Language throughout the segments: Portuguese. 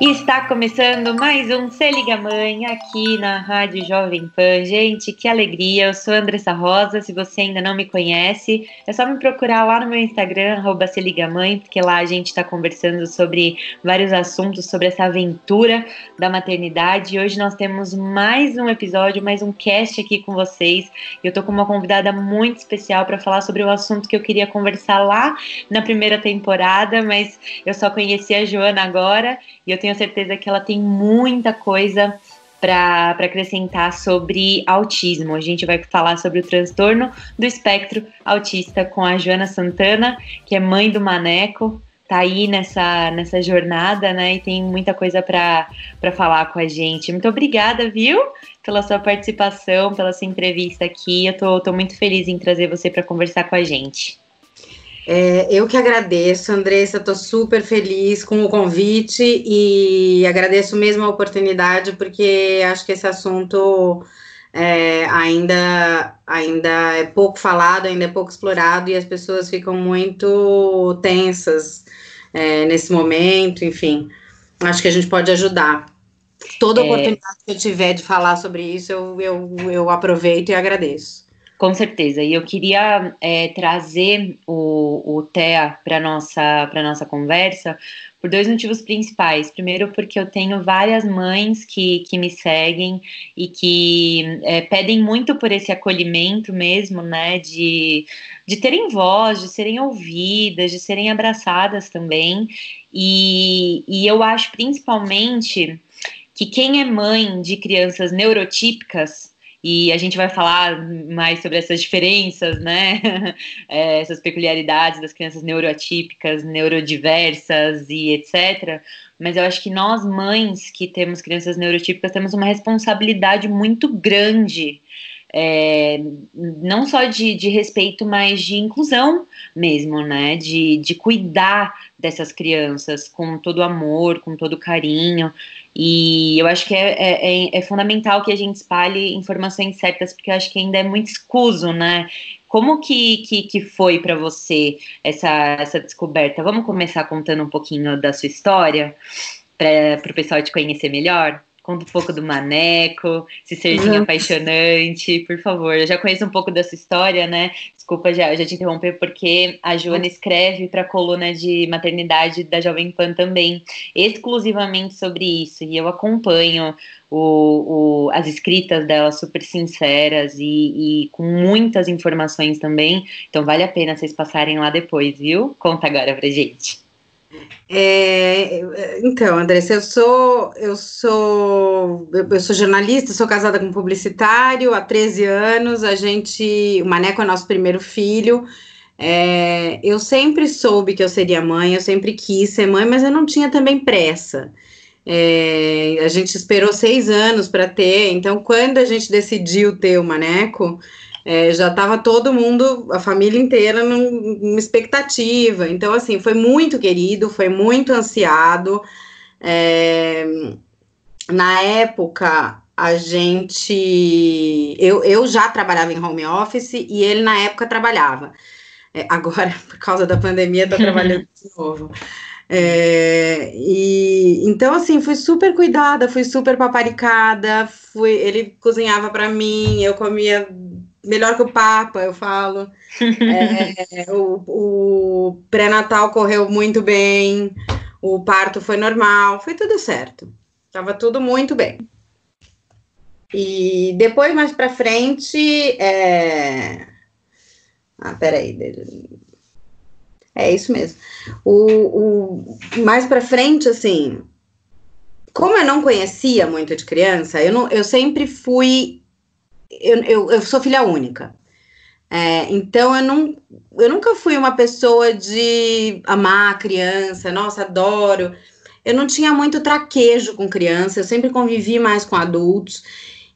Está começando mais um Se Liga Mãe aqui na Rádio Jovem Pan. Gente, que alegria! Eu sou Andressa Rosa. Se você ainda não me conhece, é só me procurar lá no meu Instagram, Se Liga Mãe, porque lá a gente está conversando sobre vários assuntos, sobre essa aventura da maternidade. E hoje nós temos mais um episódio, mais um cast aqui com vocês. Eu tô com uma convidada muito especial para falar sobre o assunto que eu queria conversar lá na primeira temporada, mas eu só conheci a Joana agora e eu tenho certeza que ela tem muita coisa para acrescentar sobre autismo. A gente vai falar sobre o transtorno do espectro autista com a Joana Santana, que é mãe do Maneco, tá aí nessa, nessa jornada, né? E tem muita coisa para falar com a gente. Muito obrigada, viu? Pela sua participação, pela sua entrevista aqui. Eu tô, tô muito feliz em trazer você para conversar com a gente. É, eu que agradeço, Andressa, estou super feliz com o convite e agradeço mesmo a oportunidade, porque acho que esse assunto é, ainda, ainda é pouco falado, ainda é pouco explorado e as pessoas ficam muito tensas é, nesse momento, enfim. Acho que a gente pode ajudar. Toda é. oportunidade que eu tiver de falar sobre isso, eu, eu, eu aproveito e agradeço. Com certeza. E eu queria é, trazer o, o TEA para nossa para nossa conversa por dois motivos principais. Primeiro, porque eu tenho várias mães que, que me seguem e que é, pedem muito por esse acolhimento mesmo, né? De, de terem voz, de serem ouvidas, de serem abraçadas também. E, e eu acho principalmente que quem é mãe de crianças neurotípicas e a gente vai falar mais sobre essas diferenças, né? É, essas peculiaridades das crianças neuroatípicas, neurodiversas e etc. Mas eu acho que nós, mães que temos crianças neurotípicas, temos uma responsabilidade muito grande. É, não só de, de respeito, mas de inclusão mesmo, né? De, de cuidar dessas crianças com todo amor, com todo carinho. E eu acho que é, é, é, é, fundamental que a gente espalhe informações certas, porque eu acho que ainda é muito escuso, né? Como que, que, que foi para você essa, essa descoberta? Vamos começar contando um pouquinho da sua história, para o pessoal te conhecer melhor? Conta um pouco do Maneco, esse serzinho uhum. apaixonante, por favor. Eu já conheço um pouco dessa história, né? Desculpa já, já te interromper, porque a Joana escreve para a coluna de maternidade da Jovem Pan também, exclusivamente sobre isso. E eu acompanho o, o, as escritas dela super sinceras e, e, com muitas informações também. Então vale a pena vocês passarem lá depois, viu? Conta agora pra gente. É, então, Andressa, eu sou eu sou eu sou jornalista, sou casada com um publicitário há 13 anos. A gente, o Maneco é nosso primeiro filho. É, eu sempre soube que eu seria mãe, eu sempre quis ser mãe, mas eu não tinha também pressa. É, a gente esperou seis anos para ter, então quando a gente decidiu ter o Maneco, é, já estava todo mundo, a família inteira, num, numa expectativa. Então, assim, foi muito querido, foi muito ansiado. É, na época, a gente. Eu, eu já trabalhava em home office e ele, na época, trabalhava. É, agora, por causa da pandemia, está trabalhando de novo. É, e então assim fui super cuidada, fui super paparicada, fui, ele cozinhava para mim, eu comia melhor que o Papa, eu falo. É, o, o pré-natal correu muito bem, o parto foi normal, foi tudo certo. Tava tudo muito bem. E depois, mais para frente, é... Ah, peraí. É isso mesmo. O, o mais para frente, assim, como eu não conhecia muito de criança, eu, não, eu sempre fui eu, eu, eu sou filha única. É, então eu, não, eu nunca fui uma pessoa de amar a criança, nossa, adoro. eu não tinha muito traquejo com criança, eu sempre convivi mais com adultos.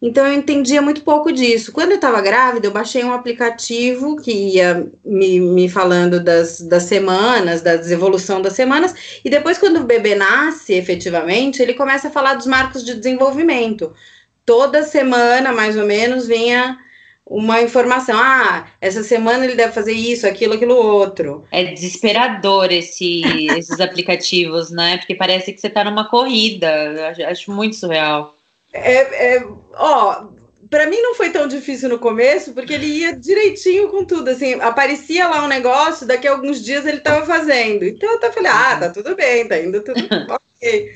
Então eu entendia muito pouco disso. Quando eu estava grávida, eu baixei um aplicativo que ia me, me falando das, das semanas, da evolução das semanas, e depois, quando o bebê nasce efetivamente, ele começa a falar dos marcos de desenvolvimento. Toda semana, mais ou menos, vinha uma informação. Ah, essa semana ele deve fazer isso, aquilo, aquilo outro. É desesperador esse, esses aplicativos, né? Porque parece que você está numa corrida. Acho, acho muito surreal. É, é, ó, para mim não foi tão difícil no começo, porque ele ia direitinho com tudo, assim, aparecia lá um negócio, daqui a alguns dias ele estava fazendo. Então eu até falei, ah, tá tudo bem, tá indo tudo ok.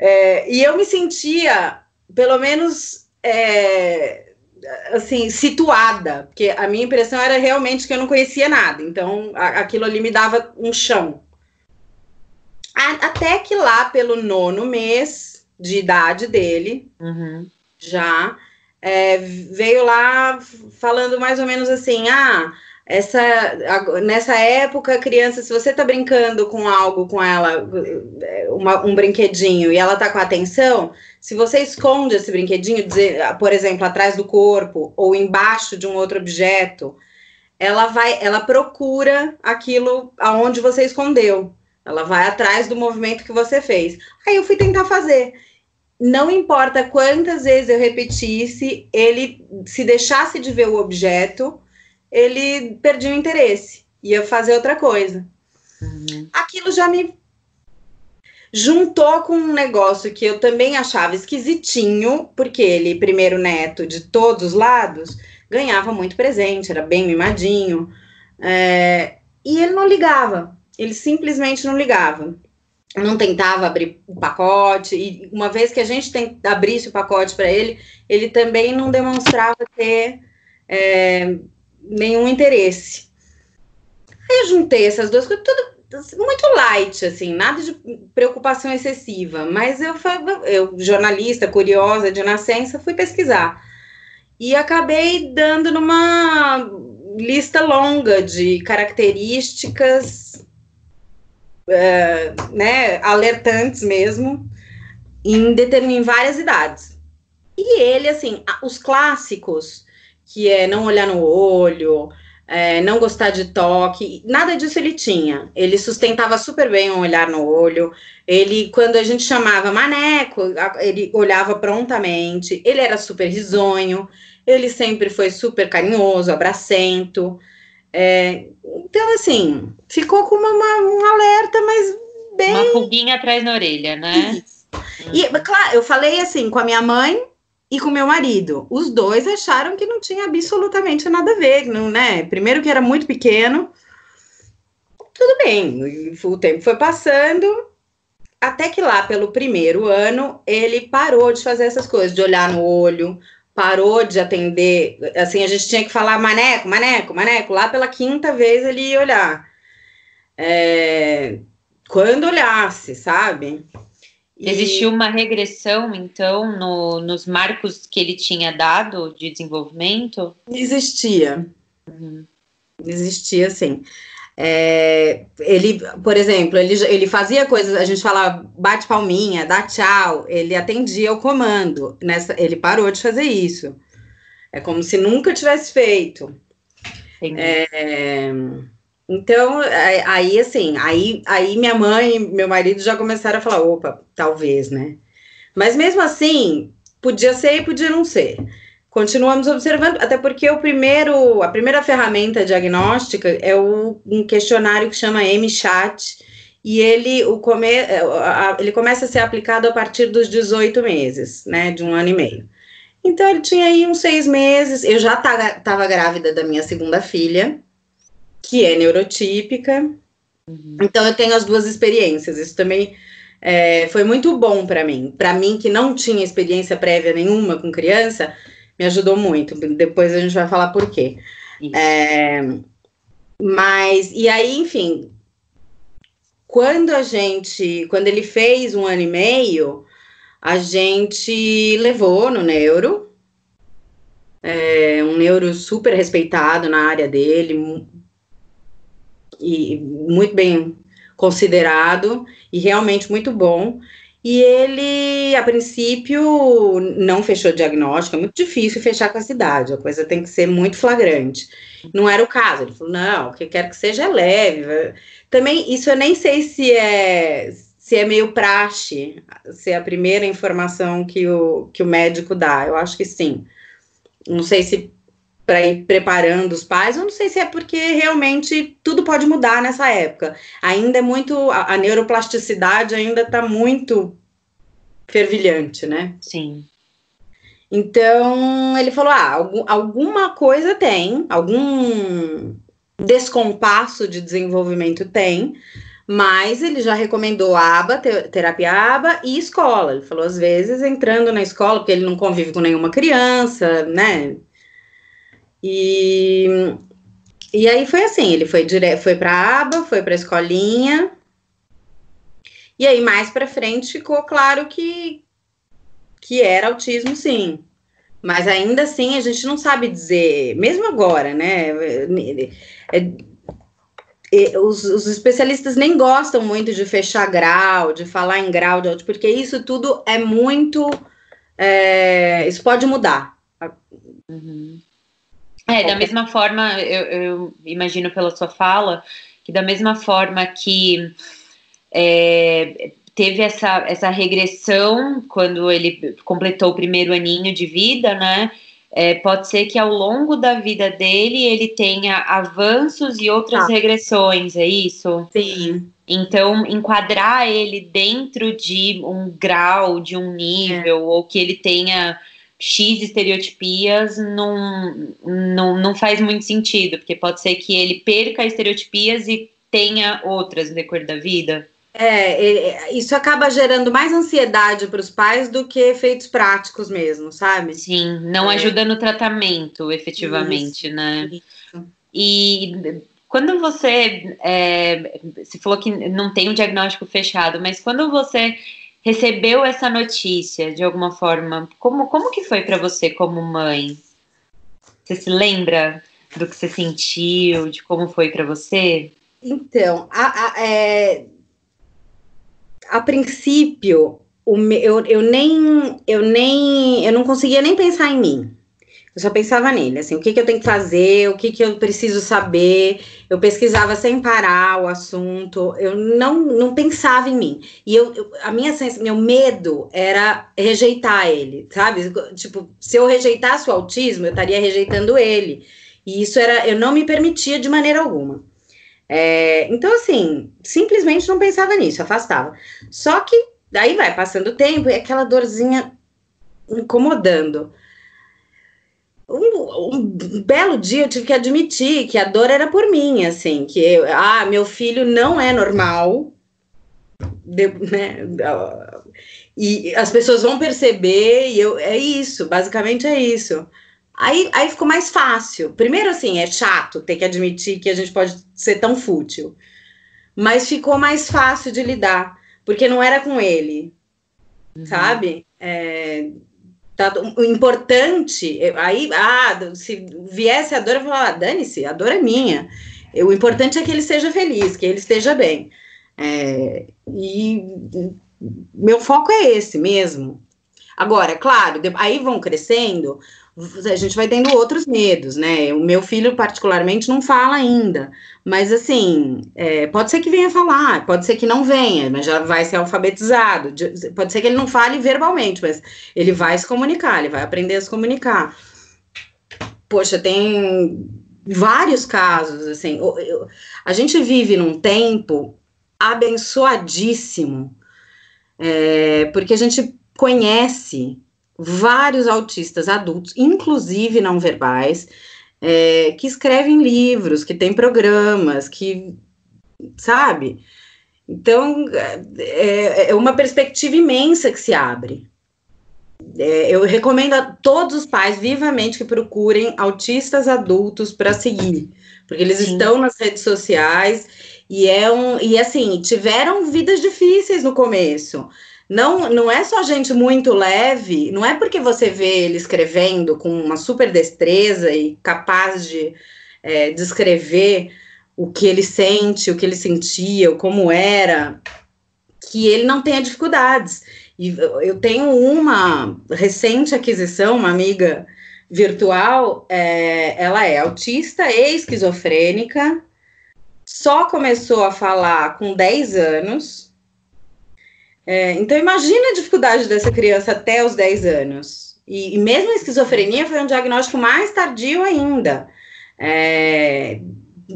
É, e eu me sentia, pelo menos, é, assim, situada, porque a minha impressão era realmente que eu não conhecia nada, então a, aquilo ali me dava um chão. A, até que lá pelo nono mês, de idade dele, uhum. já, é, veio lá falando mais ou menos assim: ah, essa, nessa época, criança, se você tá brincando com algo com ela, uma, um brinquedinho, e ela tá com atenção, se você esconde esse brinquedinho, por exemplo, atrás do corpo ou embaixo de um outro objeto, ela vai, ela procura aquilo aonde você escondeu. Ela vai atrás do movimento que você fez. Aí eu fui tentar fazer não importa quantas vezes eu repetisse, ele se deixasse de ver o objeto, ele perdia o interesse, ia fazer outra coisa. Uhum. Aquilo já me juntou com um negócio que eu também achava esquisitinho, porque ele, primeiro neto de todos os lados, ganhava muito presente, era bem mimadinho, é, e ele não ligava, ele simplesmente não ligava não tentava abrir o pacote, e uma vez que a gente tem, abrisse o pacote para ele, ele também não demonstrava ter é, nenhum interesse. Aí eu juntei essas duas coisas, tudo muito light, assim, nada de preocupação excessiva, mas eu, eu jornalista, curiosa de nascença, fui pesquisar. E acabei dando numa lista longa de características é, né, alertantes mesmo, em, em várias idades. E ele, assim, os clássicos, que é não olhar no olho, é, não gostar de toque, nada disso ele tinha. Ele sustentava super bem um olhar no olho. Ele, quando a gente chamava maneco, ele olhava prontamente. Ele era super risonho. Ele sempre foi super carinhoso, abracento. É, então, assim, ficou com uma, uma, um alerta, mas bem. Uma pulguinha atrás na orelha, né? Isso. E, claro, eu falei assim com a minha mãe e com meu marido. Os dois acharam que não tinha absolutamente nada a ver, não, né? Primeiro que era muito pequeno. Tudo bem, o tempo foi passando, até que lá pelo primeiro ano ele parou de fazer essas coisas, de olhar no olho, parou de atender, assim, a gente tinha que falar maneco, maneco, maneco, lá pela quinta vez ele ia olhar. É, quando olhasse, sabe? E... Existiu uma regressão, então, no, nos marcos que ele tinha dado de desenvolvimento? Existia. Uhum. Existia, sim. É, ele, por exemplo, ele, ele fazia coisas, a gente fala bate palminha, dá tchau, ele atendia o comando, nessa, ele parou de fazer isso. É como se nunca tivesse feito. É, então, aí assim, aí, aí minha mãe e meu marido já começaram a falar, opa, talvez, né? Mas mesmo assim, podia ser e podia não ser continuamos observando, até porque o primeiro, a primeira ferramenta diagnóstica é o, um questionário que chama MChat, e ele, o come, ele começa a ser aplicado a partir dos 18 meses, né, de um ano e meio. Então, ele tinha aí uns seis meses, eu já estava grávida da minha segunda filha, que é neurotípica, uhum. então eu tenho as duas experiências, isso também é, foi muito bom para mim. Para mim, que não tinha experiência prévia nenhuma com criança, me ajudou muito. Depois a gente vai falar por quê. É, mas, e aí, enfim, quando a gente, quando ele fez um ano e meio, a gente levou no neuro, é, um neuro super respeitado na área dele, e muito bem considerado e realmente muito bom. E ele, a princípio, não fechou diagnóstico, é muito difícil fechar com a cidade, a coisa tem que ser muito flagrante. Não era o caso, ele falou, não, o que quer que seja é leve. Também, isso eu nem sei se é, se é meio praxe, se é a primeira informação que o, que o médico dá, eu acho que sim. Não sei se para ir preparando os pais, eu não sei se é porque realmente tudo pode mudar nessa época. Ainda é muito, a, a neuroplasticidade ainda está muito fervilhante, né? Sim. Então, ele falou: ah, algum, alguma coisa tem, algum descompasso de desenvolvimento tem, mas ele já recomendou aba, terapia aba e escola. Ele falou, às vezes, entrando na escola, porque ele não convive com nenhuma criança, né? E, e aí foi assim, ele foi direto, foi para a aba, foi para a escolinha. E aí mais para frente ficou claro que que era autismo, sim. Mas ainda assim a gente não sabe dizer, mesmo agora, né? É, é, os, os, especialistas nem gostam muito de fechar grau, de falar em grau de autismo, porque isso tudo é muito. É, isso pode mudar. Uhum. É, da mesma forma, eu, eu, imagino pela sua fala, que da mesma forma que é, teve essa, essa regressão quando ele completou o primeiro aninho de vida, né? É, pode ser que ao longo da vida dele ele tenha avanços e outras ah. regressões, é isso? Sim. Então, enquadrar ele dentro de um grau, de um nível, é. ou que ele tenha X estereotipias não, não, não faz muito sentido, porque pode ser que ele perca estereotipias e tenha outras no decorrer da vida. É, isso acaba gerando mais ansiedade para os pais do que efeitos práticos mesmo, sabe? Sim, não é. ajuda no tratamento, efetivamente, isso, né? Isso. E quando você, é, você falou que não tem um diagnóstico fechado, mas quando você recebeu essa notícia de alguma forma, como, como que foi para você como mãe? Você se lembra do que você sentiu, de como foi para você? Então, a, a, é, a princípio, o me, eu, eu nem eu nem eu não conseguia nem pensar em mim. Eu só pensava nele, assim, o que, que eu tenho que fazer, o que, que eu preciso saber. Eu pesquisava sem parar o assunto, eu não, não pensava em mim. E eu, eu a minha meu medo era rejeitar ele, sabe? Tipo, se eu rejeitasse o autismo, eu estaria rejeitando ele. E isso era, eu não me permitia de maneira alguma. É, então, assim, simplesmente não pensava nisso, afastava. Só que daí vai passando o tempo e aquela dorzinha incomodando um, um, belo dia eu tive que admitir que a dor era por mim, assim, que eu, ah, meu filho não é normal, de, né, e as pessoas vão perceber, e eu, é isso, basicamente é isso. Aí, aí ficou mais fácil. Primeiro, assim, é chato ter que admitir que a gente pode ser tão fútil, mas ficou mais fácil de lidar, porque não era com ele, uhum. sabe? É, Tá, o importante, aí, ah, se viesse a dor, eu falava, ah, dane-se, a dor é minha. O importante é que ele seja feliz, que ele esteja bem. É, e meu foco é esse mesmo. Agora, claro, aí vão crescendo, a gente vai tendo outros medos, né? O meu filho, particularmente, não fala ainda. Mas, assim, é, pode ser que venha falar, pode ser que não venha, mas já vai ser alfabetizado. Pode ser que ele não fale verbalmente, mas ele vai se comunicar, ele vai aprender a se comunicar. Poxa, tem vários casos, assim. Eu, a gente vive num tempo abençoadíssimo, é, porque a gente conhece vários autistas adultos, inclusive não verbais, é, que escrevem livros, que têm programas, que, sabe? Então, é, é uma perspectiva imensa que se abre. É, eu recomendo a todos os pais vivamente que procurem autistas adultos para seguir, porque eles Sim. estão nas redes sociais e é um e assim tiveram vidas difíceis no começo não, não é só gente muito leve, não é porque você vê ele escrevendo com uma super destreza e capaz de é, descrever o que ele sente, o que ele sentia, como era, que ele não tenha dificuldades. E eu tenho uma recente aquisição, uma amiga virtual, é, ela é autista e esquizofrênica, só começou a falar com 10 anos. É, então, imagina a dificuldade dessa criança até os 10 anos. E, e mesmo a esquizofrenia foi um diagnóstico mais tardio ainda. É,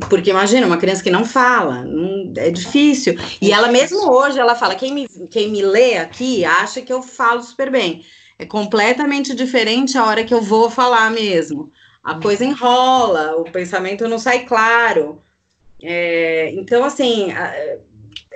porque imagina, uma criança que não fala, não, é difícil. E ela mesmo hoje, ela fala, quem me, quem me lê aqui acha que eu falo super bem. É completamente diferente a hora que eu vou falar mesmo. A coisa enrola, o pensamento não sai claro. É, então, assim,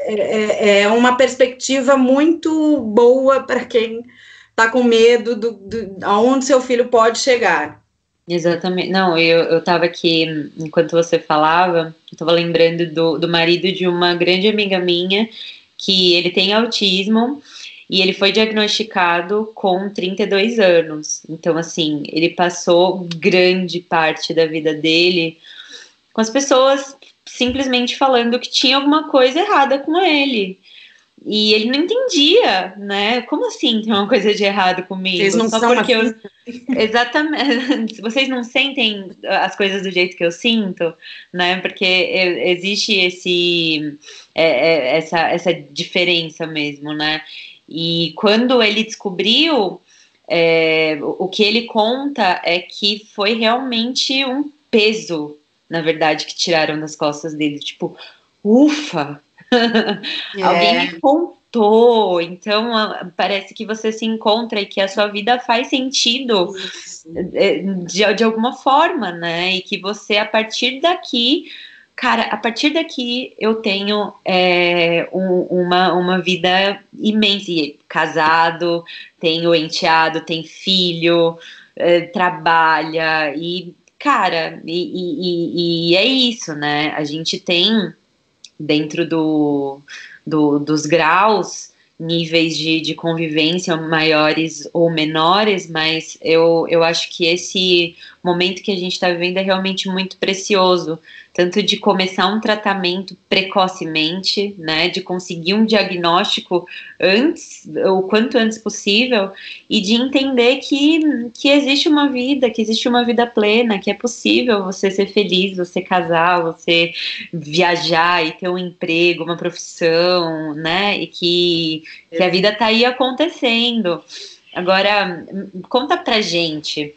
é, é, é, uma perspectiva muito boa para quem está com medo do, do aonde seu filho pode chegar. Exatamente. Não, eu, eu tava aqui, enquanto você falava, eu tava lembrando do, do marido de uma grande amiga minha, que ele tem autismo e ele foi diagnosticado com 32 anos. Então, assim, ele passou grande parte da vida dele com as pessoas simplesmente falando que tinha alguma coisa errada com ele. E ele não entendia, né? Como assim tem uma coisa de errado comigo? Vocês não Só são porque assim. eu. Exatamente. Vocês não sentem as coisas do jeito que eu sinto, né? Porque existe esse, é, é, essa, essa diferença mesmo, né? E quando ele descobriu, é, o que ele conta é que foi realmente um peso, na verdade, que tiraram das costas dele. Tipo, ufa! É. Alguém me contou. Então, parece que você se encontra e que a sua vida faz sentido é, de, de alguma forma, né? E que você, a partir daqui, cara, a partir daqui eu tenho é, um, uma, uma vida imensa. Casado, tenho enteado, tem filho, é, trabalha e, cara, e, e, e, é isso, né? A gente tem dentro do, do, dos graus, níveis de, de convivência maiores ou menores, mas eu, eu acho que esse momento que a gente está vivendo é realmente muito precioso, tanto de começar um tratamento precocemente, né, de conseguir um diagnóstico antes, o quanto antes possível, e de entender que, que existe uma vida, que existe uma vida plena, que é possível você ser feliz, você casar, você viajar e ter um emprego, uma profissão, né, e que, que a vida está aí acontecendo. Agora, conta pra gente,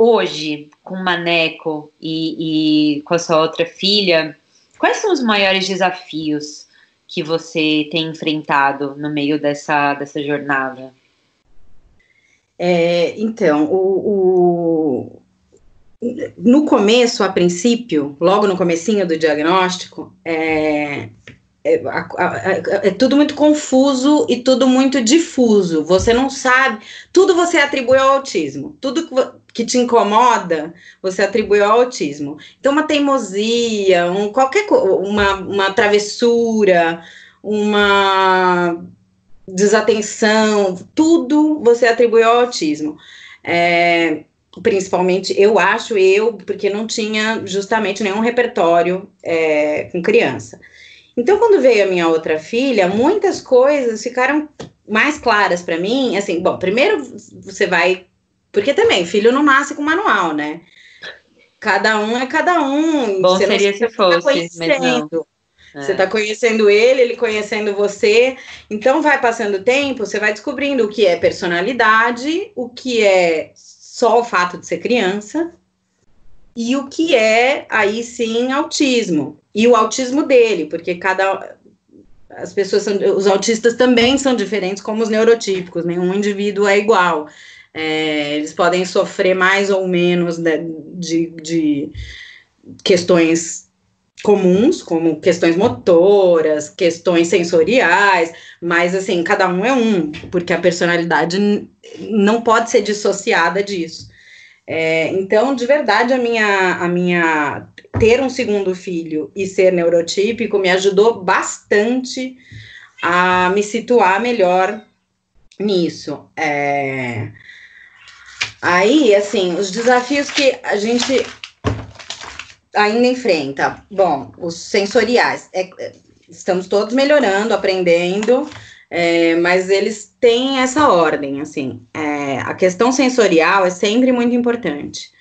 hoje, com o Maneco e, e com a sua outra filha, quais são os maiores desafios que você tem enfrentado no meio dessa, dessa jornada? É, então, o, o, no começo, a princípio, logo no comecinho do diagnóstico, é, é, é, tudo muito confuso e tudo muito difuso. Você não sabe, tudo você atribui ao autismo. Tudo que, que te incomoda, você atribui ao autismo. Então, uma teimosia, um, qualquer uma, uma travessura, uma desatenção, tudo você atribui ao autismo. É, principalmente, eu acho, eu, porque não tinha justamente nenhum repertório é, com criança. Então, quando veio a minha outra filha, muitas coisas ficaram mais claras para mim. Assim, bom, primeiro você vai. Porque também, filho não nasce com manual, né? Cada um é cada um. Bom seria se fosse, tá mas não. Você está conhecendo ele, ele conhecendo você. Então, vai passando o tempo, você vai descobrindo o que é personalidade, o que é só o fato de ser criança, e o que é, aí sim, autismo. E o autismo dele, porque cada. As pessoas são. Os autistas também são diferentes, como os neurotípicos, nenhum indivíduo é igual. É, eles podem sofrer mais ou menos de, de, de questões comuns, como questões motoras, questões sensoriais, mas assim, cada um é um, porque a personalidade não pode ser dissociada disso. É, então, de verdade, a minha, a minha ter um segundo filho e ser neurotípico me ajudou bastante a me situar melhor nisso. É, aí, assim, os desafios que a gente ainda enfrenta? Bom, os sensoriais. É, estamos todos melhorando, aprendendo, é, mas eles têm essa ordem, assim. É, a questão sensorial é sempre muito importante.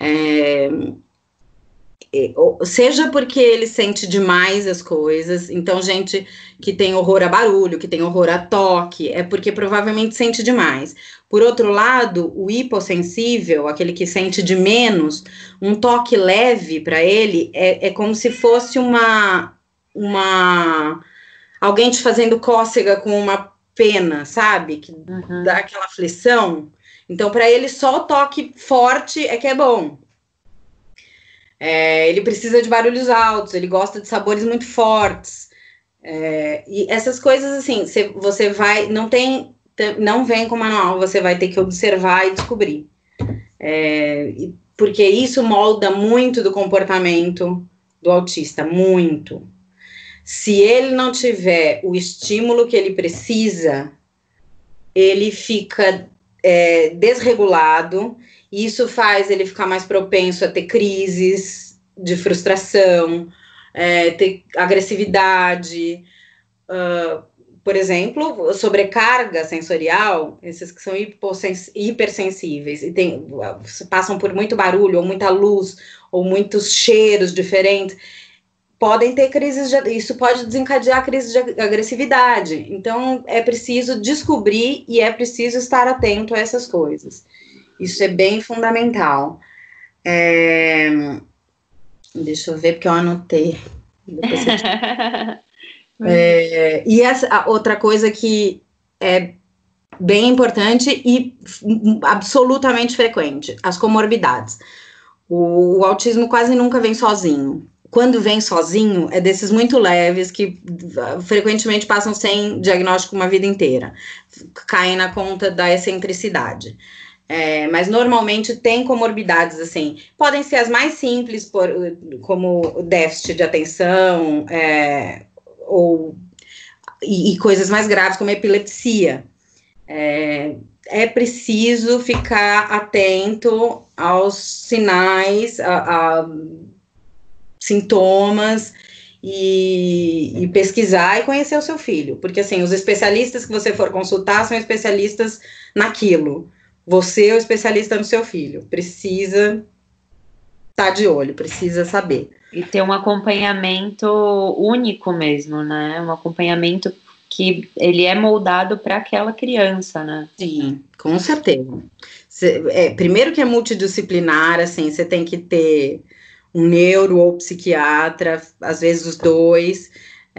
É, seja porque ele sente demais as coisas, então gente que tem horror a barulho, que tem horror a toque, é porque provavelmente sente demais. Por outro lado, o hipossensível, aquele que sente de menos, um toque leve para ele é, é como se fosse uma uma alguém te fazendo cócega com uma pena, sabe? Que uhum. dá aquela aflição. Então, para ele, só o toque forte é que é bom. É, ele precisa de barulhos altos, ele gosta de sabores muito fortes. É, e essas coisas, assim, cê, você vai. Não tem. Não vem com manual, você vai ter que observar e descobrir. É, porque isso molda muito do comportamento do autista, muito. Se ele não tiver o estímulo que ele precisa, ele fica é, desregulado e isso faz ele ficar mais propenso a ter crises de frustração, é, ter agressividade. Uh, por exemplo, sobrecarga sensorial, esses que são hipersensíveis e tem, passam por muito barulho, ou muita luz, ou muitos cheiros diferentes, podem ter crises de, isso pode desencadear crise de agressividade. Então é preciso descobrir e é preciso estar atento a essas coisas. Isso é bem fundamental. É... Deixa eu ver, porque eu anotei. é, e essa outra coisa que é bem importante e absolutamente frequente, as comorbidades. O, o, autismo quase nunca vem sozinho. Quando vem sozinho, é desses muito leves que frequentemente passam sem diagnóstico uma vida inteira, caem na conta da excentricidade. É, mas normalmente tem comorbidades assim. Podem ser as mais simples, por, como déficit de atenção, é, ou e, e, coisas mais graves como epilepsia. É, é preciso ficar atento aos sinais, a, a sintomas e, e, pesquisar e conhecer o seu filho, porque assim os especialistas que você for consultar são especialistas naquilo. Você é o especialista no seu filho, precisa estar tá de olho, precisa saber. E ter um acompanhamento único mesmo, né? Um acompanhamento que ele é moldado para aquela criança, né? Sim, com certeza. Cê, é, primeiro que é multidisciplinar, assim, você tem que ter um neuro ou psiquiatra, às vezes os dois,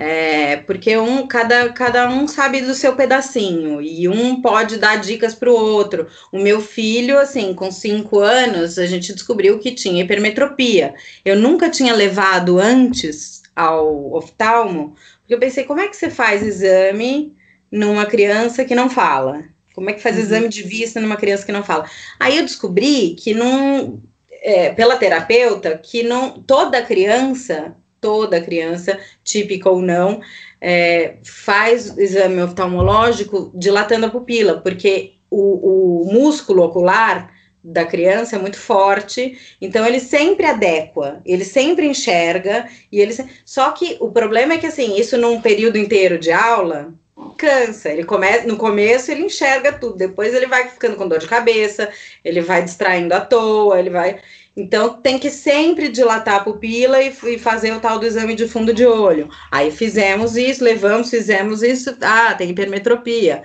é, porque um, cada, cada um sabe do seu pedacinho e um pode dar dicas para o outro. O meu filho, assim, com cinco anos, a gente descobriu que tinha hipermetropia. Eu nunca tinha levado antes ao oftalmo, porque eu pensei, como é que você faz exame numa criança que não fala? Como é que faz uhum. exame de vista numa criança que não fala? Aí eu descobri que não, é, pela terapeuta, que não toda criança toda criança, típica ou não, é, faz exame oftalmológico dilatando a pupila, porque o, o, músculo ocular da criança é muito forte, então ele sempre adequa, ele sempre enxerga, e ele só que o problema é que assim, isso num período inteiro de aula cansa, ele começa no começo ele enxerga tudo, depois ele vai ficando com dor de cabeça, ele vai distraindo à toa, ele vai então, tem que sempre dilatar a pupila e, e, fazer o tal do exame de fundo de olho. Aí fizemos isso, levamos, fizemos isso. Ah, tem hipermetropia.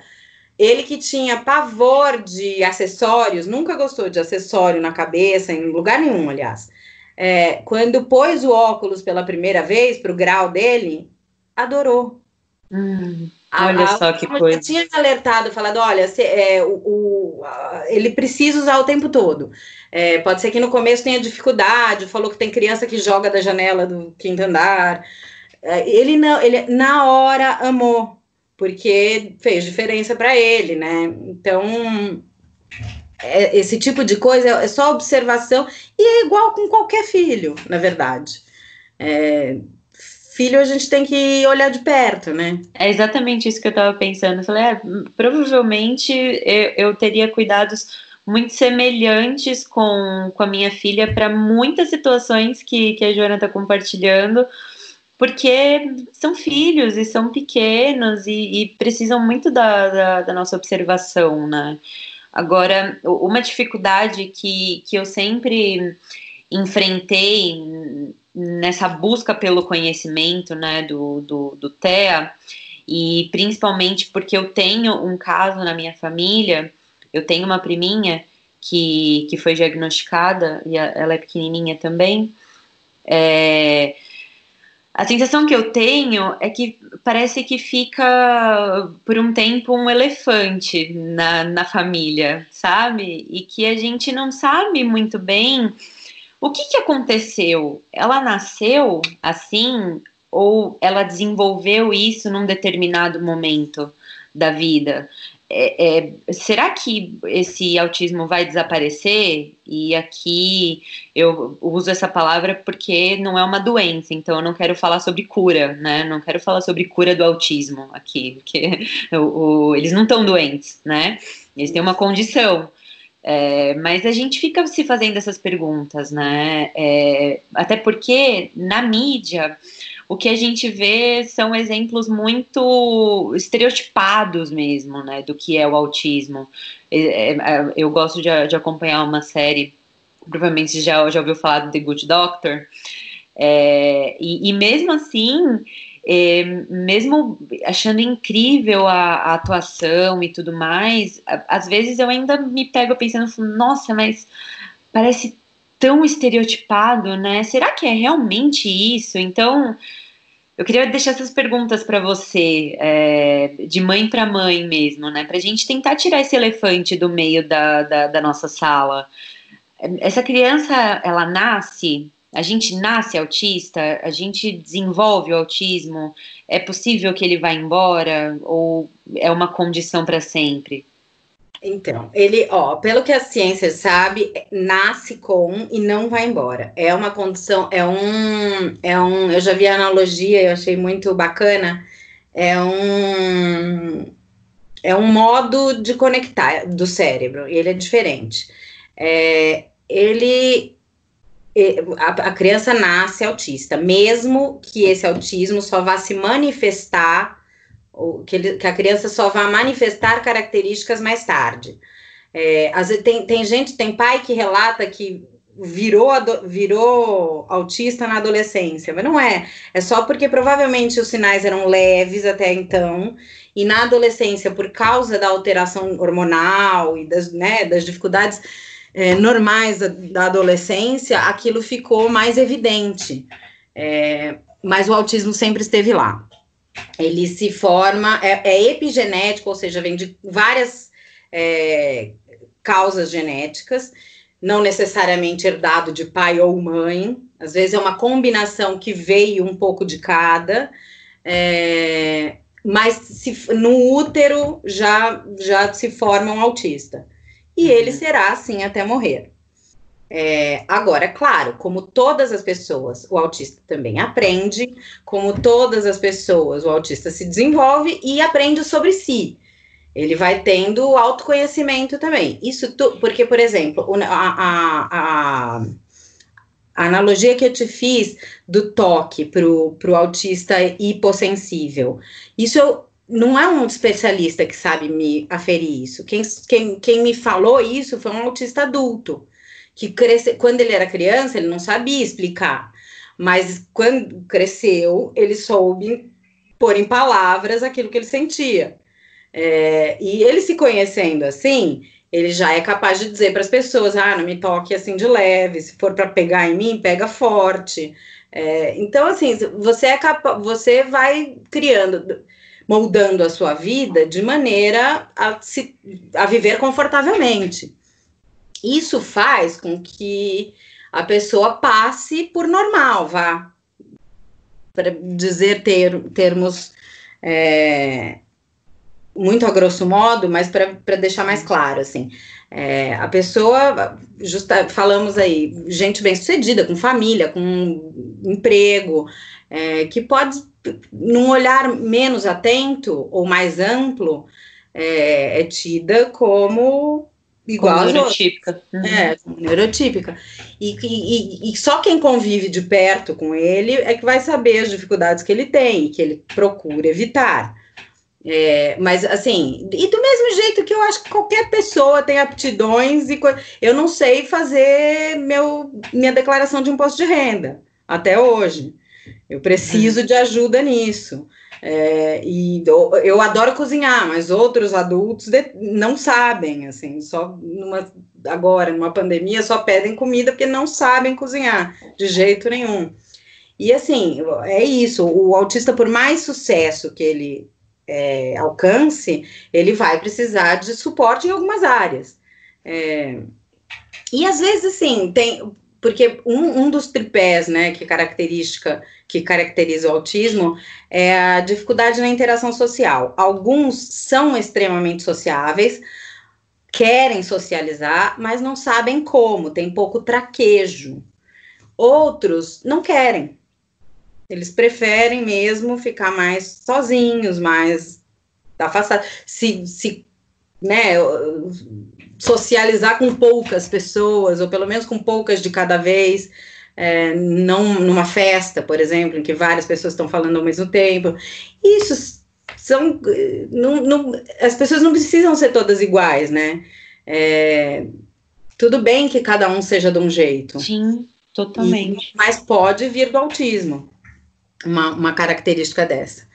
Ele que tinha pavor de acessórios, nunca gostou de acessório na cabeça, em lugar nenhum, aliás. É, quando pôs o óculos pela primeira vez, para o grau dele, adorou. Hum, olha a, só que coisa. tinha alertado, falado, olha, se, é, o, o a, ele precisa usar o tempo todo. É, pode ser que no começo tenha dificuldade, falou que tem criança que joga da janela do quinto andar. É, ele não, ele na hora amou, porque fez diferença para ele, né? Então, é, esse tipo de coisa é só observação e é igual com qualquer filho, na verdade. É, filho a gente tem que olhar de perto, né? É exatamente isso que eu estava pensando. Eu falei, é, provavelmente eu, eu teria cuidados muito semelhantes com, com a minha filha para muitas situações que, que a Joana está compartilhando, porque são filhos e são pequenos e, e precisam muito da, da, da, nossa observação, né? Agora, uma dificuldade que, que eu sempre enfrentei nessa busca pelo conhecimento, né, do, do, do TEA, e principalmente porque eu tenho um caso na minha família, eu tenho uma priminha que, que foi diagnosticada, e ela é pequenininha também, é, a sensação que eu tenho é que parece que fica por um tempo um elefante na, na família, sabe? E que a gente não sabe muito bem o que, que aconteceu. Ela nasceu assim ou ela desenvolveu isso num determinado momento da vida? É, é, será que esse autismo vai desaparecer? E aqui eu uso essa palavra porque não é uma doença, então eu não quero falar sobre cura, né? Não quero falar sobre cura do autismo aqui, porque o, o, eles não estão doentes, né? Eles têm uma condição. É, mas a gente fica se fazendo essas perguntas, né? É, até porque na mídia o que a gente vê são exemplos muito estereotipados mesmo, né, do que é o autismo. É, é, eu gosto de, de acompanhar uma série, provavelmente já, já ouviu falar do The Good Doctor, é, e, e, mesmo assim, é, mesmo achando incrível a, a, atuação e tudo mais, às vezes eu ainda me pego pensando, nossa, mas parece tão estereotipado, né? Será que é realmente isso? Então, eu queria deixar essas perguntas para você, é, de mãe para mãe mesmo, né? Para a gente tentar tirar esse elefante do meio da, da, da, nossa sala. Essa criança, ela nasce, a gente nasce autista, a gente desenvolve o autismo, é possível que ele vá embora ou é uma condição para sempre? Então, ele, ó, pelo que a ciência sabe, nasce com e não vai embora. É uma condição, é um, é um, eu já vi a analogia, eu achei muito bacana. É um, é um modo de conectar do cérebro. E ele é diferente. É, ele, a, criança nasce autista, mesmo que esse autismo só vá se manifestar que, ele, que a criança só vai manifestar características mais tarde. É, às vezes tem, tem gente, tem pai que relata que virou, virou autista na adolescência, mas não é. É só porque provavelmente os sinais eram leves até então, e na adolescência, por causa da alteração hormonal e das, né, das dificuldades é, normais da, da, adolescência, aquilo ficou mais evidente. É, mas o autismo sempre esteve lá ele se forma, é, é epigenético, ou seja, vem de várias é, causas genéticas, não necessariamente herdado de pai ou mãe, às vezes é uma combinação que veio um pouco de cada, é, mas se, no útero já, já se forma um autista. E uhum. ele será assim até morrer. É, agora, claro, como todas as pessoas, o autista também aprende, como todas as pessoas, o autista se desenvolve e aprende sobre si. Ele vai tendo autoconhecimento também. Isso tu, porque, por exemplo, a, a, a, a analogia que eu te fiz do toque para o autista hipossensível, isso eu, não é um especialista que sabe me aferir isso. Quem, quem, quem me falou isso foi um autista adulto que cresce, quando ele era criança, ele não sabia explicar, mas quando cresceu, ele soube pôr em palavras aquilo que ele sentia. É, e ele se conhecendo assim, ele já é capaz de dizer para as pessoas: ah, não me toque assim de leve, se for para pegar em mim, pega forte. É, então, assim, você é capaz, você vai criando, moldando a sua vida de maneira a, se, a viver confortavelmente. Isso faz com que a pessoa passe por normal, vá. Para dizer ter, termos é, muito a grosso modo, mas para deixar mais claro, assim. É, a pessoa, justa, falamos aí, gente bem sucedida, com família, com emprego, é, que pode, num olhar menos atento ou mais amplo, é, é tida como igual como neurotípica. Uhum. É, como neurotípica. E, e, e, só quem convive de perto com ele é que vai saber as dificuldades que ele tem, que ele procura evitar. É, mas assim, e do mesmo jeito que eu acho que qualquer pessoa tem aptidões e eu não sei fazer meu, minha declaração de imposto de renda até hoje. Eu preciso de ajuda nisso. É, e eu adoro cozinhar, mas outros adultos não sabem, assim, só numa, agora, numa pandemia, só pedem comida porque não sabem cozinhar, de jeito nenhum. E assim, é isso, o autista, por mais sucesso que ele é, alcance, ele vai precisar de suporte em algumas áreas. É, e às vezes, assim, tem, porque um, um dos tripés, né, que característica que caracteriza o autismo é a dificuldade na interação social. Alguns são extremamente sociáveis, querem socializar, mas não sabem como, tem pouco traquejo. Outros não querem. Eles preferem mesmo ficar mais sozinhos, mais afastados. Se, se né, socializar com poucas pessoas, ou pelo menos com poucas de cada vez, é, não numa festa, por exemplo, em que várias pessoas estão falando ao mesmo tempo. Isso são. Não, não, as pessoas não precisam ser todas iguais, né? É, tudo bem que cada um seja de um jeito. Sim, totalmente. E, mas pode vir do autismo, uma, uma característica dessa.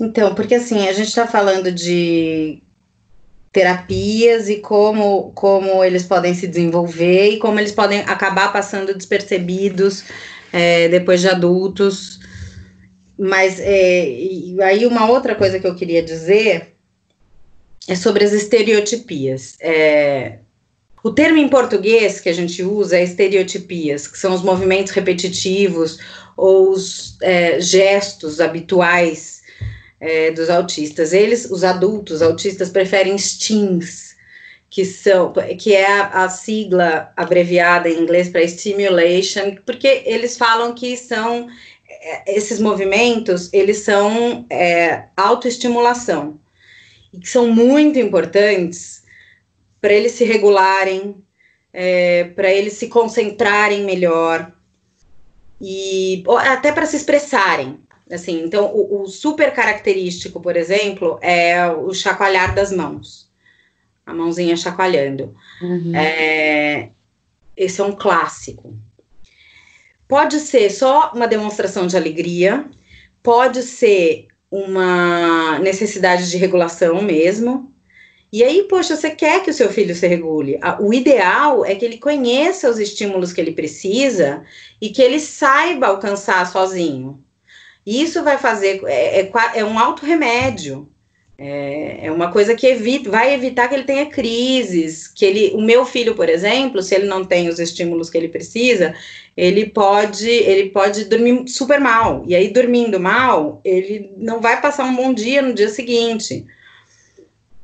Então, porque assim, a gente está falando de terapias e como, como eles podem se desenvolver e como eles podem acabar passando despercebidos é, depois de adultos. Mas é, aí uma outra coisa que eu queria dizer é sobre as estereotipias. É, o termo em português que a gente usa é estereotipias, que são os movimentos repetitivos ou os é, gestos habituais é, dos autistas. Eles, os adultos autistas, preferem STIMs, que são, que é a, a sigla abreviada em inglês para stimulation, porque eles falam que são é, esses movimentos, eles são é, autoestimulação e que são muito importantes para eles se regularem, é, para eles se concentrarem melhor e até para se expressarem. Assim, então, o, o, super característico, por exemplo, é o chacoalhar das mãos. A mãozinha chacoalhando. Uhum. É, esse é um clássico. Pode ser só uma demonstração de alegria, pode ser uma necessidade de regulação mesmo. E aí, poxa, você quer que o seu filho se regule. O ideal é que ele conheça os estímulos que ele precisa e que ele saiba alcançar sozinho. Isso vai fazer, é, é, é um alto remédio. É, é, uma coisa que evita, vai evitar que ele tenha crises, que ele, o meu filho, por exemplo, se ele não tem os estímulos que ele precisa, ele pode, ele pode dormir super mal. E aí, dormindo mal, ele não vai passar um bom dia no dia seguinte.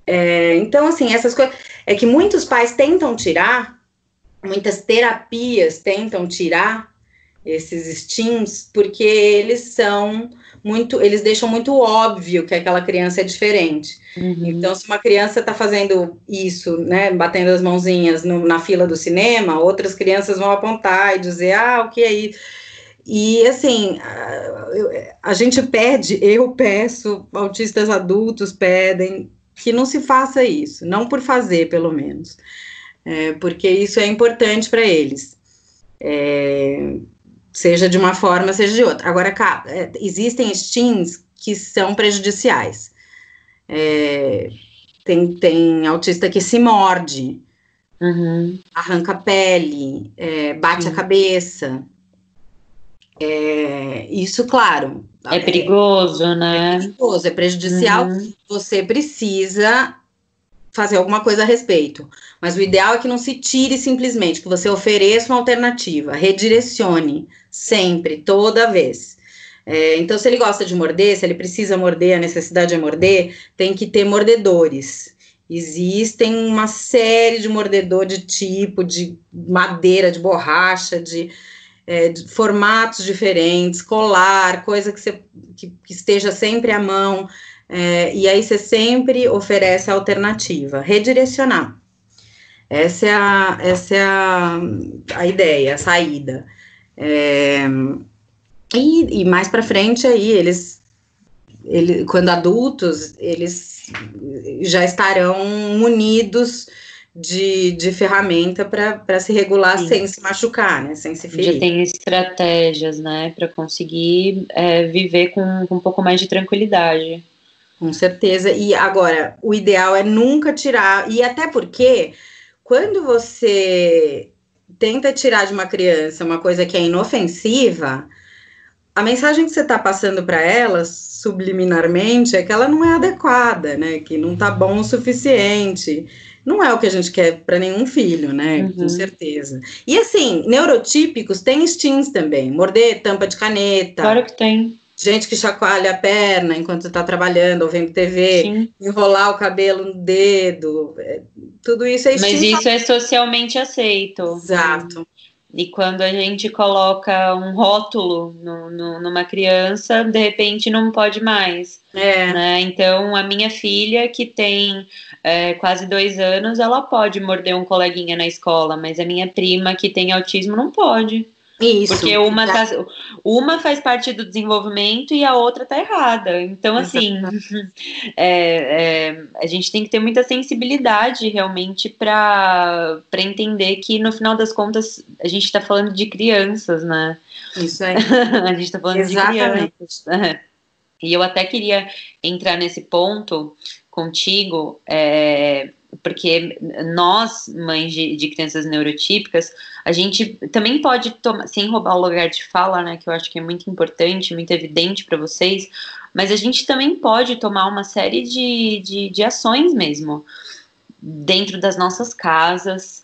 É, então, assim, essas coisas. É que muitos pais tentam tirar, muitas terapias tentam tirar esses steams, porque eles são muito, eles deixam muito óbvio que aquela criança é diferente. Uhum. Então, se uma criança está fazendo isso, né, batendo as mãozinhas no, na fila do cinema, outras crianças vão apontar e dizer, ah, o que é isso? E assim, a, a gente pede, eu peço, autistas adultos pedem que não se faça isso, não por fazer, pelo menos, é, porque isso é importante para eles. É, seja de uma forma, seja de outra. Agora, é, existem STINs que são prejudiciais. É, tem, tem autista que se morde, uhum. arranca a pele, é, bate uhum. a cabeça. É, isso, claro. É perigoso, né? É perigoso, é prejudicial. Uhum. Você precisa fazer alguma coisa a respeito. Mas o ideal é que não se tire simplesmente, que você ofereça uma alternativa, redirecione sempre, toda vez. É, então, se ele gosta de morder, se ele precisa morder, a necessidade é morder, tem que ter mordedores. Existem uma série de mordedor de tipo, de madeira, de borracha, de, é, de formatos diferentes, colar, coisa que, você, que, que esteja sempre à mão. É, e aí você sempre oferece a alternativa, redirecionar. Essa é a, essa é a, a ideia, a saída. É, e, e mais para frente aí, eles, ele, quando adultos, eles já estarão munidos de, de ferramenta para se regular Sim. sem se machucar, né? Sem se ferir. Já tem estratégias, né, para conseguir é, viver com, com um pouco mais de tranquilidade. Com certeza. E agora, o ideal é nunca tirar, e até porque quando você tenta tirar de uma criança uma coisa que é inofensiva, a mensagem que você está passando para ela subliminarmente é que ela não é adequada, né? Que não tá bom o suficiente não é o que a gente quer para nenhum filho, né? Uhum. Com certeza. E assim, neurotípicos têm instintos também. Morder tampa de caneta. Claro que tem. Gente que chacoalha a perna enquanto está trabalhando ou vendo TV, Sim. enrolar o cabelo no dedo, é, tudo isso é instinto. Mas isso é socialmente aceito. Exato. E quando a gente coloca um rótulo no, no, numa criança, de repente não pode mais. É. Né? Então, a minha filha, que tem é, quase dois anos, ela pode morder um coleguinha na escola, mas a minha prima, que tem autismo, não pode. Isso. Porque uma, tá, uma faz parte do desenvolvimento e a outra tá errada. Então, assim, é, é, a gente tem que ter muita sensibilidade realmente para entender que, no final das contas, a gente está falando de crianças, né? Isso aí. a gente está falando Exatamente. de crianças. E eu até queria entrar nesse ponto contigo, é, porque nós, mães de, de, crianças neurotípicas, a gente também pode tomar, sem roubar o lugar de fala, né, que eu acho que é muito importante, muito evidente para vocês, mas a gente também pode tomar uma série de, de, de ações mesmo, dentro das nossas casas,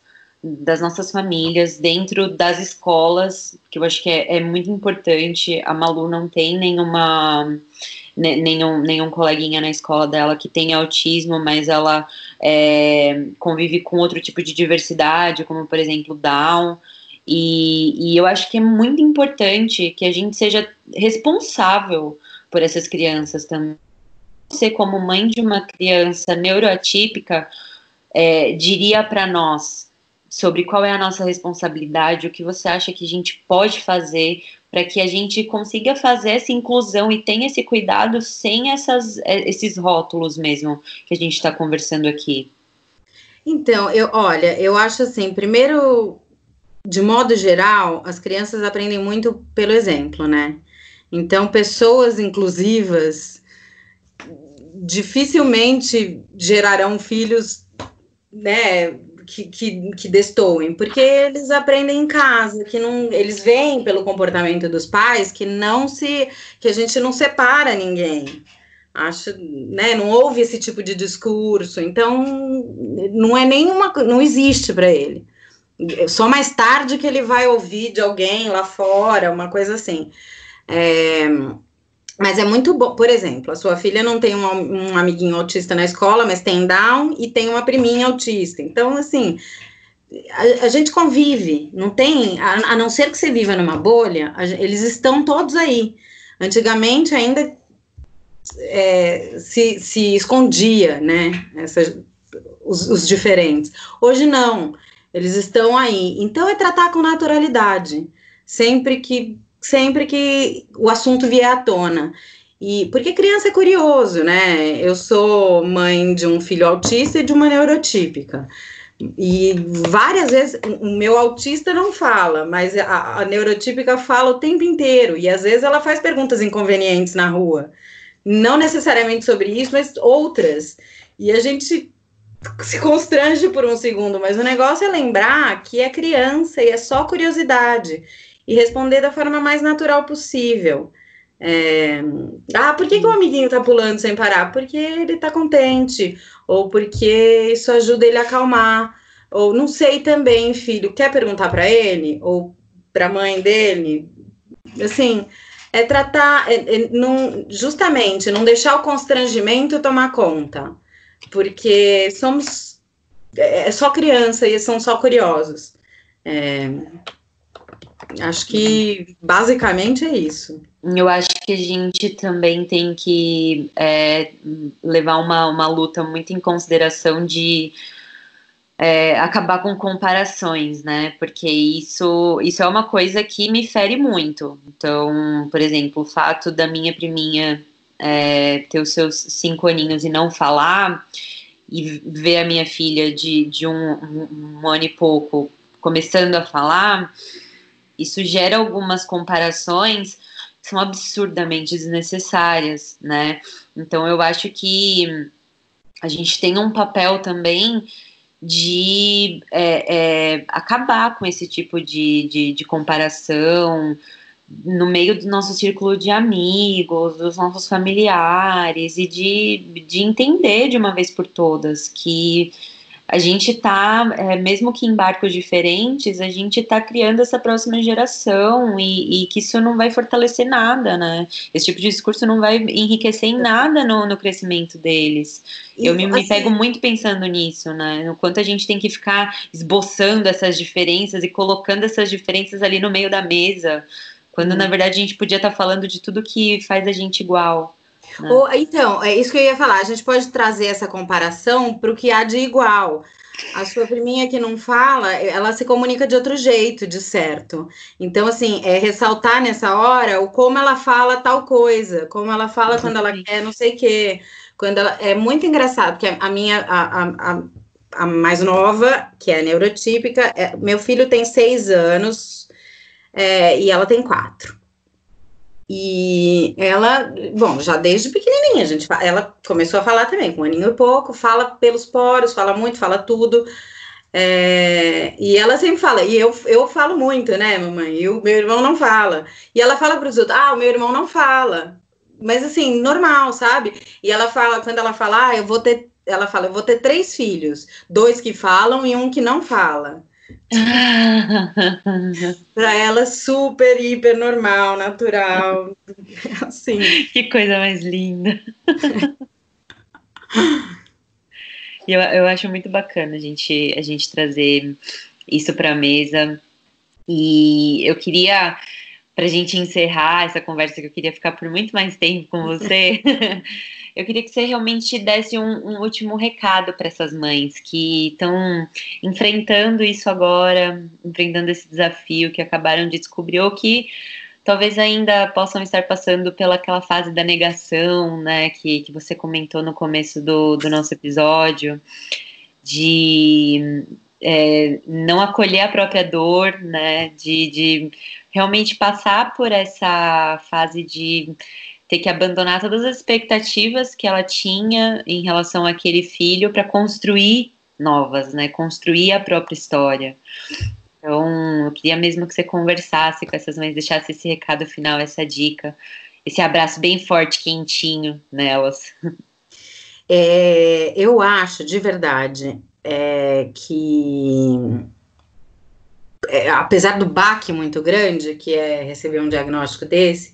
das nossas famílias, dentro das escolas, que eu acho que é, é muito importante. A Malu não tem nenhuma nenhum, nenhum coleguinha na escola dela que tem autismo, mas ela é, convive com outro tipo de diversidade, como por exemplo Down. E, e eu acho que é muito importante que a gente seja responsável por essas crianças também. Você, como mãe de uma criança neuroatípica, é, diria para nós sobre qual é a nossa responsabilidade, o que você acha que a gente pode fazer para que a gente consiga fazer essa inclusão e tenha esse cuidado sem essas, é, esses rótulos mesmo que a gente está conversando aqui. Então, eu olha, eu acho assim, primeiro, de modo geral, as crianças aprendem muito pelo exemplo, né? Então, pessoas inclusivas dificilmente gerarão filhos, né, que, que, que destoem, porque eles aprendem em casa, que não, eles veem pelo comportamento dos pais que não se, que a gente não separa ninguém. Acho, né, não houve esse tipo de discurso, então não é nenhuma, não existe para ele. Só mais tarde que ele vai ouvir de alguém lá fora, uma coisa assim. É, mas é muito bom, por exemplo, a sua filha não tem um, um, amiguinho autista na escola, mas tem Down e tem uma priminha autista. Então, assim, a, a gente convive, não tem, a, a, não ser que você viva numa bolha, a, eles estão todos aí. Antigamente ainda é, se, se escondia, né, essa, os, os diferentes. Hoje não, eles estão aí. Então é tratar com naturalidade, sempre que sempre que o assunto vier à tona. E porque criança é curioso, né? Eu sou mãe de um filho autista e de uma neurotípica. E várias vezes o meu autista não fala, mas a, a, neurotípica fala o tempo inteiro. E às vezes ela faz perguntas inconvenientes na rua. Não necessariamente sobre isso, mas outras. E a gente se constrange por um segundo, mas o negócio é lembrar que é criança e é só curiosidade e responder da forma mais natural possível. É, ah, por que, que o amiguinho tá pulando sem parar? Porque ele tá contente, ou porque isso ajuda ele a acalmar, ou não sei também, filho, quer perguntar para ele, ou para a mãe dele? Assim, é tratar, é, é, não, justamente, não deixar o constrangimento tomar conta, porque somos, é, é só criança e são só curiosos. É, Acho que basicamente é isso. Eu acho que a gente também tem que é, levar uma, uma luta muito em consideração de é, acabar com comparações, né? Porque isso, isso é uma coisa que me fere muito. Então, por exemplo, o fato da minha priminha é, ter os seus cinco aninhos e não falar, e ver a minha filha de, de um, um, um ano e pouco começando a falar, isso gera algumas comparações que são absurdamente desnecessárias, né? Então, eu acho que a gente tem um papel também de é, é, acabar com esse tipo de, de, de, comparação no meio do nosso círculo de amigos, dos nossos familiares, e de, de entender de uma vez por todas que a gente está, é, mesmo que em barcos diferentes, a gente está criando essa próxima geração e, e, que isso não vai fortalecer nada, né? Esse tipo de discurso não vai enriquecer em nada no, no crescimento deles. E, Eu me, assim, me, pego muito pensando nisso, né? No quanto a gente tem que ficar esboçando essas diferenças e colocando essas diferenças ali no meio da mesa, quando hum. na verdade a gente podia estar tá falando de tudo que faz a gente igual. Né? Ou, então, é isso que eu ia falar. A gente pode trazer essa comparação para o que há de igual. A sua priminha que não fala, ela se comunica de outro jeito, de certo. Então, assim, é ressaltar nessa hora o como ela fala tal coisa, como ela fala quando ela quer não sei o quê. Quando ela, é muito engraçado, porque a minha, a, a, a mais nova, que é neurotípica, é, meu filho tem seis anos é, e ela tem quatro. E ela, bom, já desde pequenininha, a gente, ela começou a falar também, com um aninho e pouco, fala pelos poros, fala muito, fala tudo. É, e ela sempre fala, e eu, eu falo muito, né, mamãe? E o meu irmão não fala. E ela fala para os outros, ah, o meu irmão não fala. Mas assim, normal, sabe? E ela fala, quando ela fala, ah, eu vou ter, ela fala, eu vou ter três filhos, dois que falam e um que não fala. para ela super hiper normal, natural, assim. Que coisa mais linda. eu, eu acho muito bacana a gente, a gente trazer isso para a mesa. E eu queria, para a gente encerrar essa conversa, que eu queria ficar por muito mais tempo com você, eu queria que você realmente desse um, um último recado para essas mães que estão enfrentando isso agora, enfrentando esse desafio que acabaram de descobrir, ou que talvez ainda possam estar passando pelaquela fase da negação, né, que, que você comentou no começo do, do nosso episódio, de é, não acolher a própria dor, né, de, de realmente passar por essa fase de ter que abandonar todas as expectativas que ela tinha em relação àquele filho para construir novas, né? Construir a própria história. Então, eu queria mesmo que você conversasse com essas mães, deixasse esse recado final, essa dica, esse abraço bem forte, quentinho nelas. É, eu acho, de verdade, é, que é, apesar do baque muito grande, que é receber um diagnóstico desse,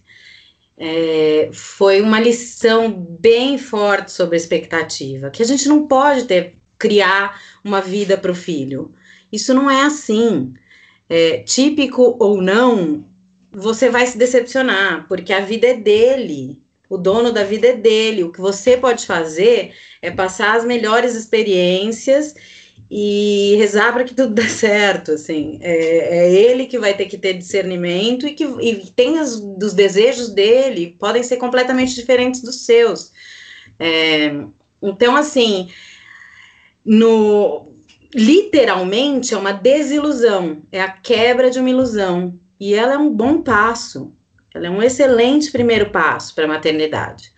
é, foi uma lição bem forte sobre expectativa, que a gente não pode ter criar uma vida para o filho. Isso não é assim. É, típico ou não, você vai se decepcionar, porque a vida é dele. O dono da vida é dele. O que você pode fazer é passar as melhores experiências e rezar para que tudo dê certo, assim, é, é, ele que vai ter que ter discernimento e que e tem os dos desejos dele podem ser completamente diferentes dos seus. É, então, assim, no literalmente é uma desilusão, é a quebra de uma ilusão e ela é um bom passo, ela é um excelente primeiro passo para a maternidade.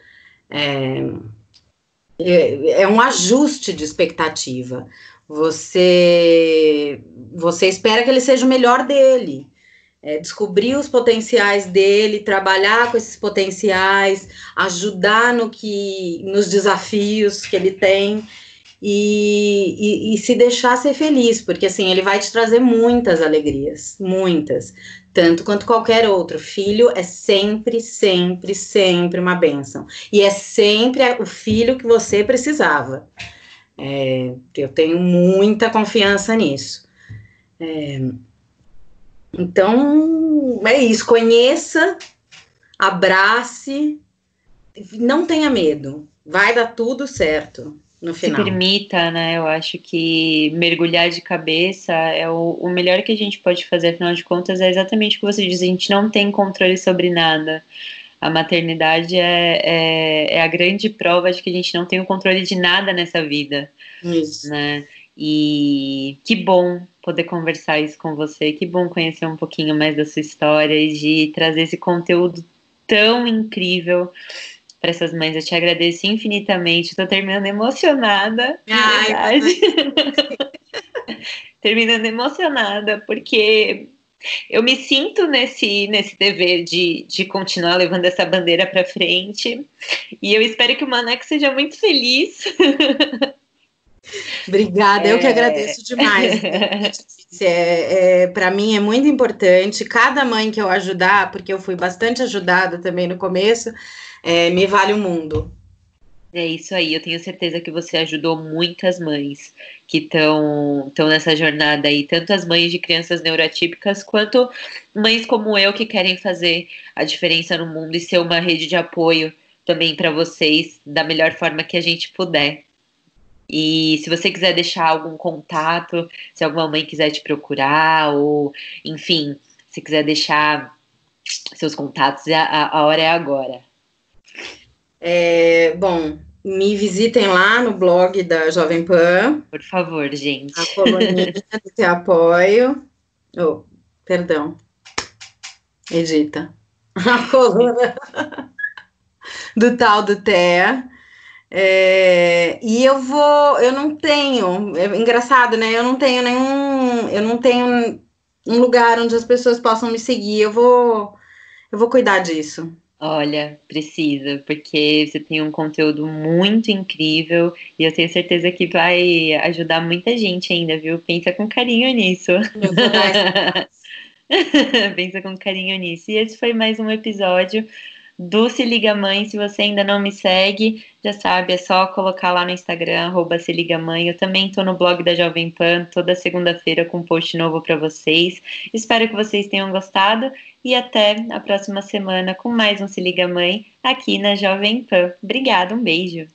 É, é, é um ajuste de expectativa. Você, você espera que ele seja o melhor dele. É, descobrir os potenciais dele, trabalhar com esses potenciais, ajudar no que, nos desafios que ele tem e, e, e, se deixar ser feliz, porque assim ele vai te trazer muitas alegrias, muitas, tanto quanto qualquer outro. Filho é sempre, sempre, sempre uma bênção e é sempre o filho que você precisava. É, eu tenho muita confiança nisso. É, então, é isso. Conheça, abrace, não tenha medo. Vai dar tudo certo. no final. Se permita, né? Eu acho que mergulhar de cabeça é o, o melhor que a gente pode fazer, afinal de contas, é exatamente o que você diz, a gente não tem controle sobre nada. A maternidade é, é, é a grande prova de que a gente não tem o controle de nada nessa vida. Isso. Né? E que bom poder conversar isso com você, que bom conhecer um pouquinho mais da sua história e de trazer esse conteúdo tão incrível para essas mães. Eu te agradeço infinitamente. Estou terminando emocionada. Ai, terminando emocionada, porque eu me sinto nesse, nesse dever de, de continuar levando essa bandeira para frente. E eu espero que o Maneco seja muito feliz. Obrigada, é... eu que é. agradeço demais. É, é, para mim é muito importante. Cada mãe que eu ajudar, porque eu fui bastante ajudada também no começo, é, me vale o mundo. É isso aí, eu tenho certeza que você ajudou muitas mães que estão nessa jornada aí, tanto as mães de crianças neurotípicas, quanto mães como eu que querem fazer a diferença no mundo e ser uma rede de apoio também para vocês da melhor forma que a gente puder. E se você quiser deixar algum contato, se alguma mãe quiser te procurar, ou enfim, se quiser deixar seus contatos, a, a hora é agora. É, bom, me visitem lá no blog da Jovem Pan. Por favor, gente. A coluninha do Te Apoio. Oh, perdão. Edita. A coluna do tal do TEA. É, e eu vou, eu não tenho, é engraçado, né? Eu não tenho nenhum, eu não tenho um lugar onde as pessoas possam me seguir. Eu vou, eu vou cuidar disso. Olha, precisa, porque você tem um conteúdo muito incrível e eu tenho certeza que vai ajudar muita gente ainda, viu? Pensa com carinho nisso. Pensa com carinho nisso. E esse foi mais um episódio do Se Liga Mãe. Se você ainda não me segue, já sabe, é só colocar lá no Instagram, arroba Se Liga Mãe. Eu também estou no blog da Jovem Pan, toda segunda-feira com um post novo para vocês. Espero que vocês tenham gostado e até a próxima semana com mais um Se Liga Mãe aqui na Jovem Pan. Obrigada, um beijo.